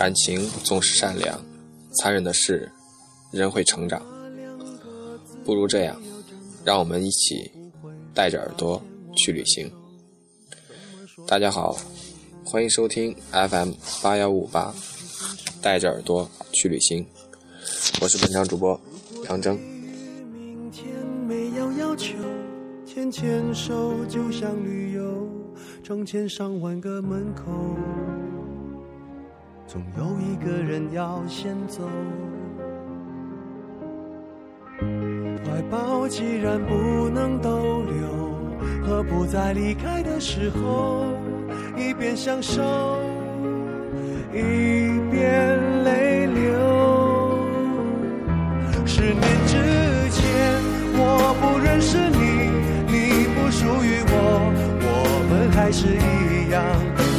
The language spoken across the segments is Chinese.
感情总是善良，残忍的是，人会成长。不如这样，让我们一起带着耳朵去旅行。大家好，欢迎收听 FM 八幺五八，带着耳朵去旅行。我是本场主播杨征。明天没有要求，牵牵手就像旅游，成千上万个门口，总有一个人要先走。怀抱既然不能逗留，何不在离开的时候，一边享受，一边泪流。十年之前，我不认识你，你不属于我，我们还是一样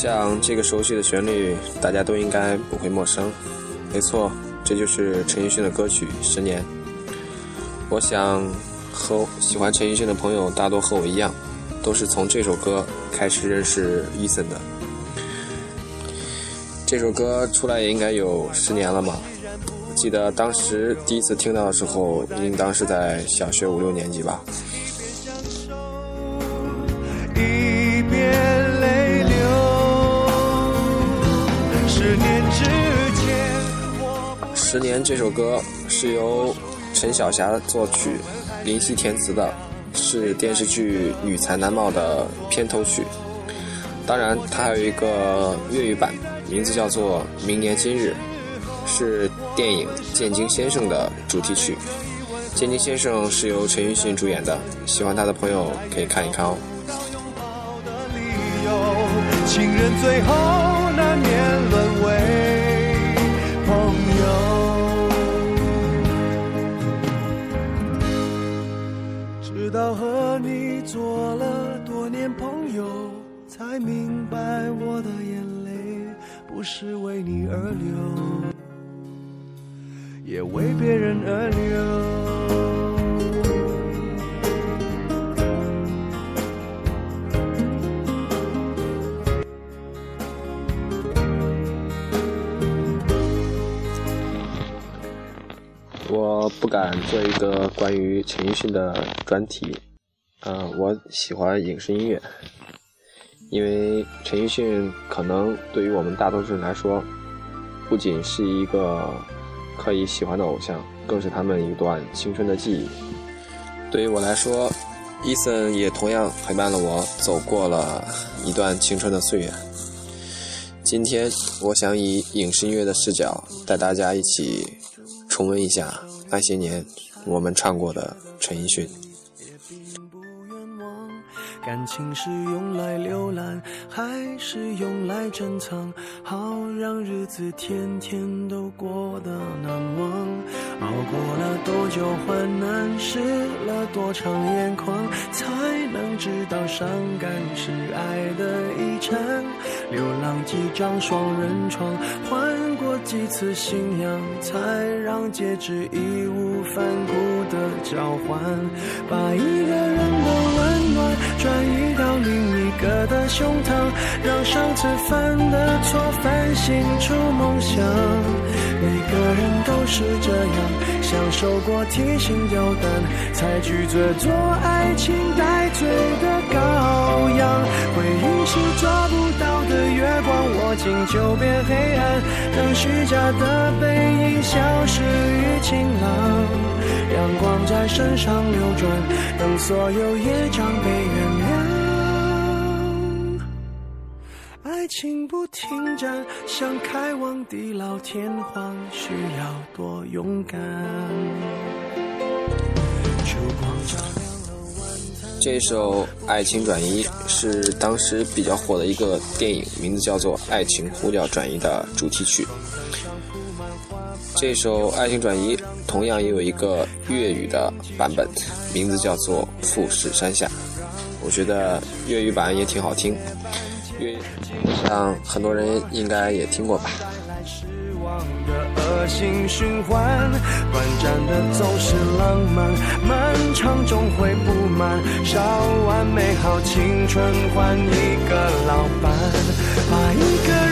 想这个熟悉的旋律，大家都应该不会陌生。没错，这就是陈奕迅的歌曲《十年》。我想和喜欢陈奕迅的朋友大多和我一样，都是从这首歌开始认识 Eason 的。这首歌出来也应该有十年了嘛。记得当时第一次听到的时候，应当是在小学五六年级吧。十年这首歌是由陈小霞作曲，林夕填词的，是电视剧《女才男貌》的片头曲。当然，它还有一个粤语版，名字叫做《明年今日》。是电影《剑经先生》的主题曲，《剑经先生》是由陈奕迅主演的，喜欢他的朋友可以看一看哦。情人最后难免明白我的眼泪不是为你而流。也为别人而流。我不敢做一个关于陈奕迅的专题，嗯，我喜欢影视音乐，因为陈奕迅可能对于我们大多数人来说，不仅是一个。可以喜欢的偶像，更是他们一段青春的记忆。对于我来说，伊森也同样陪伴了我走过了一段青春的岁月。今天，我想以影视音乐的视角，带大家一起重温一下那些年我们唱过的陈奕迅。感情是用来浏览，还是用来珍藏？好让日子天天都过得难忘。熬过了多久患难，湿了多长眼眶，才能知道伤感是爱的遗产。流浪几张双人床，换过几次信仰，才让戒指义无反顾的交换。把一个人的温暖转。移到另一个的胸膛，让上次犯的错反省出梦想。每个人都是这样，享受过提心吊胆，才拒绝做爱情带罪的羔羊。回忆是抓不到的月光，握紧就变黑暗。等虚假的背影消失于晴朗，阳光在身上流转，等所有业障被原谅。爱情不停站，想开往地老天荒，需要多勇敢。这首《爱情转移》是当时比较火的一个电影，名字叫做《爱情呼叫转移》的主题曲。这首《爱情转移》同样也有一个粤语的版本，名字叫做《富士山下》。我觉得粤语版也挺好听，粤语上很多人应该也听过吧。的恶性循环，短暂的总是浪漫，漫长终会不满。烧完美好青春换一个老伴，把一个人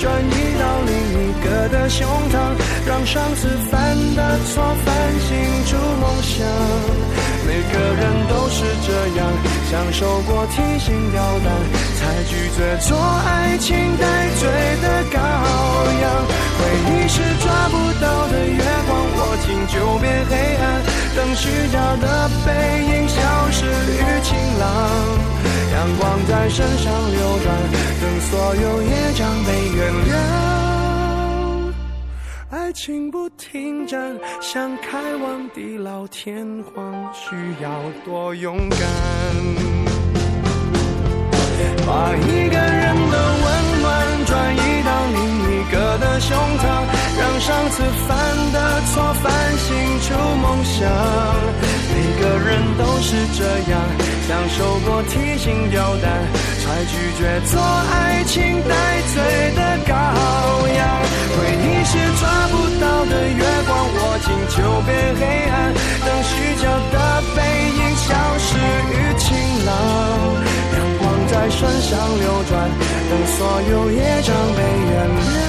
转移到另一个的胸膛，让上次犯的错反省出梦想。每个人都是这样，享受过提心吊胆，才拒绝做爱情带罪的羔羊。回忆是抓不到的月光，握紧就变黑暗。等虚假的背影消失于晴朗，阳光在身上流转，等所有业障被原谅。爱情不停站，想开往地老天荒，需要多勇敢。把一个人的温暖转移到另一个的胸膛，上次犯的错反省出梦想。每个人都是这样，享受过提心吊胆，才拒绝做爱情带罪的羔羊。回忆是抓不到的月光，握紧就变黑暗。等虚假的背影消失于晴朗，阳光在身上流转，等所有业障被原谅。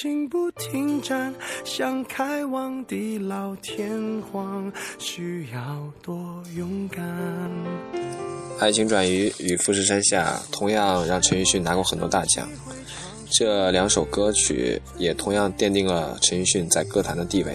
爱情不停站，想开往地老天荒，需要多勇敢。爱情转移与富士山下同样让陈奕迅拿过很多大奖，这两首歌曲也同样奠定了陈奕迅在歌坛的地位。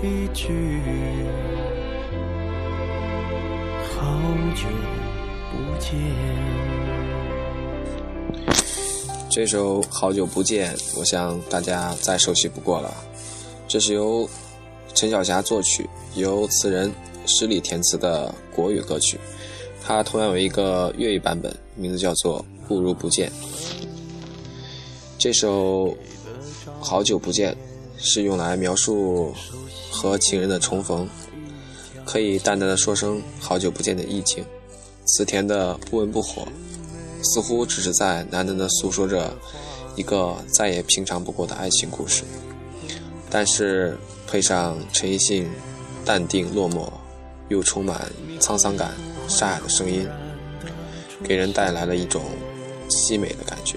一句，好久不见。这首《好久不见》，我想大家再熟悉不过了。这是由陈小霞作曲，由词人施礼填词的国语歌曲。它同样有一个粤语版本，名字叫做《不如不见》。这首《好久不见》是用来描述和情人的重逢，可以淡淡的说声“好久不见”的意境，词填的不温不火，似乎只是在喃喃的诉说着一个再也平常不过的爱情故事。但是配上陈奕迅淡定落寞又充满沧桑感沙哑的声音，给人带来了一种凄美的感觉。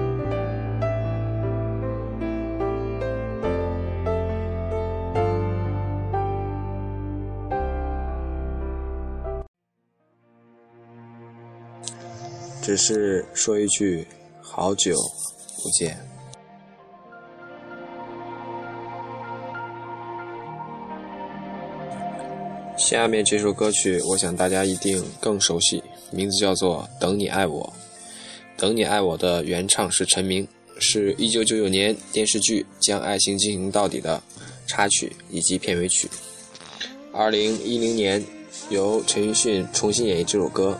只是说一句，好久不见。下面这首歌曲，我想大家一定更熟悉，名字叫做《等你爱我》。《等你爱我》的原唱是陈明，是一九九九年电视剧《将爱情进行到底》的插曲以及片尾曲。二零一零年，由陈奕迅重新演绎这首歌，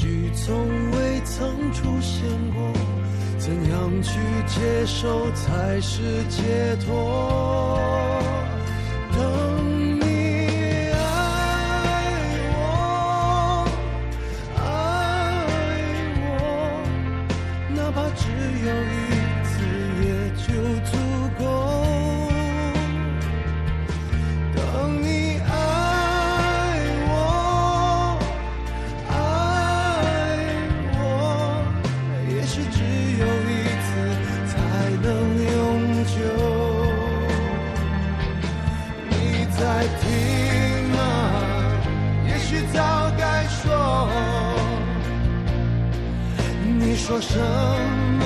许从未曾出现过。怎样去接受才是解脱？说什么？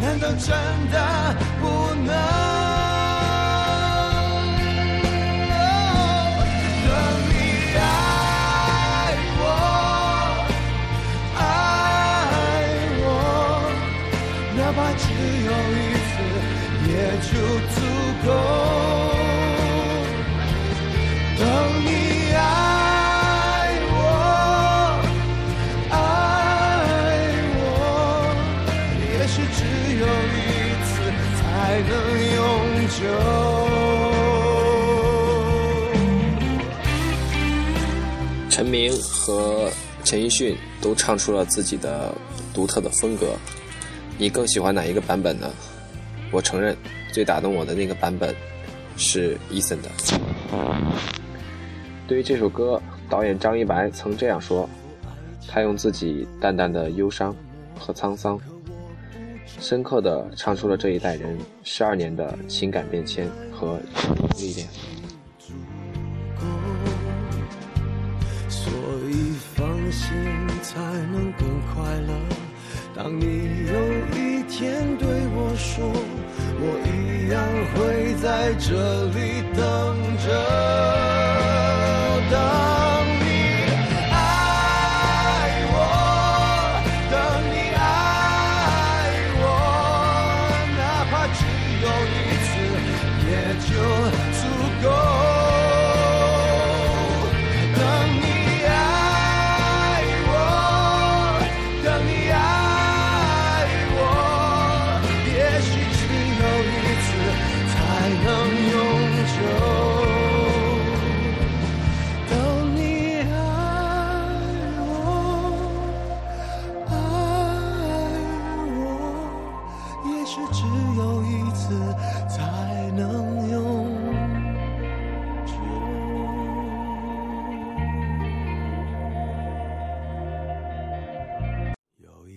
难道真的不能？陈明和陈奕迅都唱出了自己的独特的风格，你更喜欢哪一个版本呢？我承认，最打动我的那个版本是 Eason 的。对于这首歌，导演张一白曾这样说：他用自己淡淡的忧伤和沧桑，深刻的唱出了这一代人十二年的情感变迁和历练。所以放心才能更快乐。当你有一天对我说，我一样会在这里等着。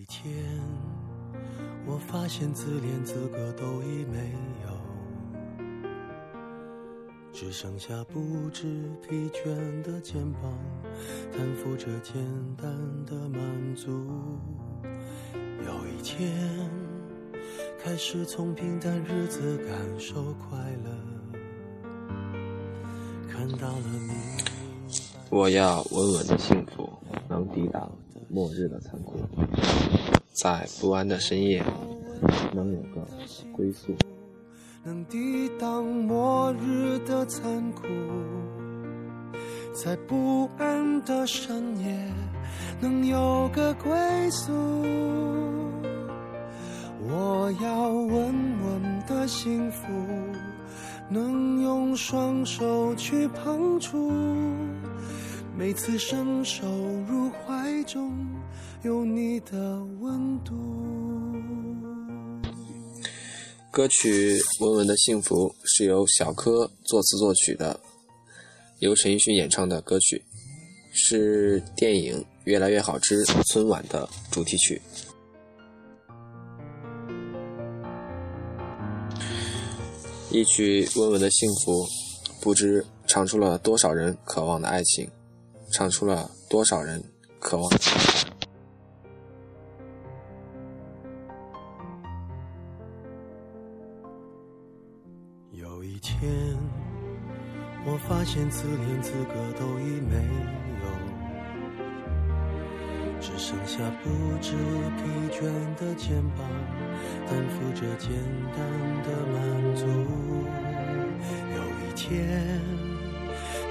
天，我发现自怜资格都已没有，只剩下不知疲倦的肩膀，担负着简单的满足。有一天，开始从平淡日子感受快乐，看到了你我要稳稳的幸福，能抵挡末日的残酷，在不安的深夜，能有个归宿。能抵挡末日的残酷，在不安的深夜能有个归宿。我要稳稳的幸福，能用双手去碰触，每次伸手入怀中有你的温度。歌曲《稳稳的幸福》是由小柯作词作曲的，由陈奕迅演唱的歌曲，是电影《越来越好之春晚》的主题曲。一曲《稳稳的幸福》，不知唱出了多少人渴望的爱情，唱出了多少人渴望。有一天，我发现自怜资格都已没有，只剩下不知疲倦的肩膀，担负着简单的满足。有一天，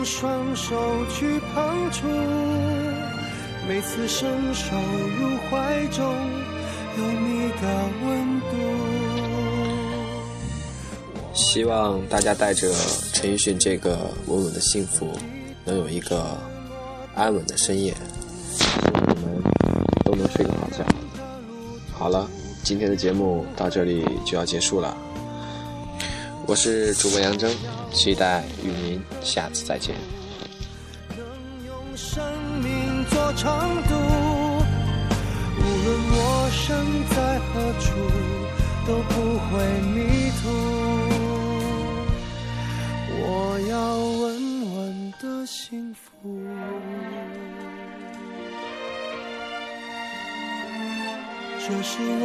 用双手去碰触，每次伸手入怀中有你的温度。希望大家带着陈奕迅这个稳稳的幸福，能有一个安稳的深夜，希望你们都能睡个好觉。好了，今天的节目到这里就要结束了，我是主播杨铮，期待与您下次再见。能用生命做长度，无论我身在何处，都不会迷途。我要稳稳的幸福，这是我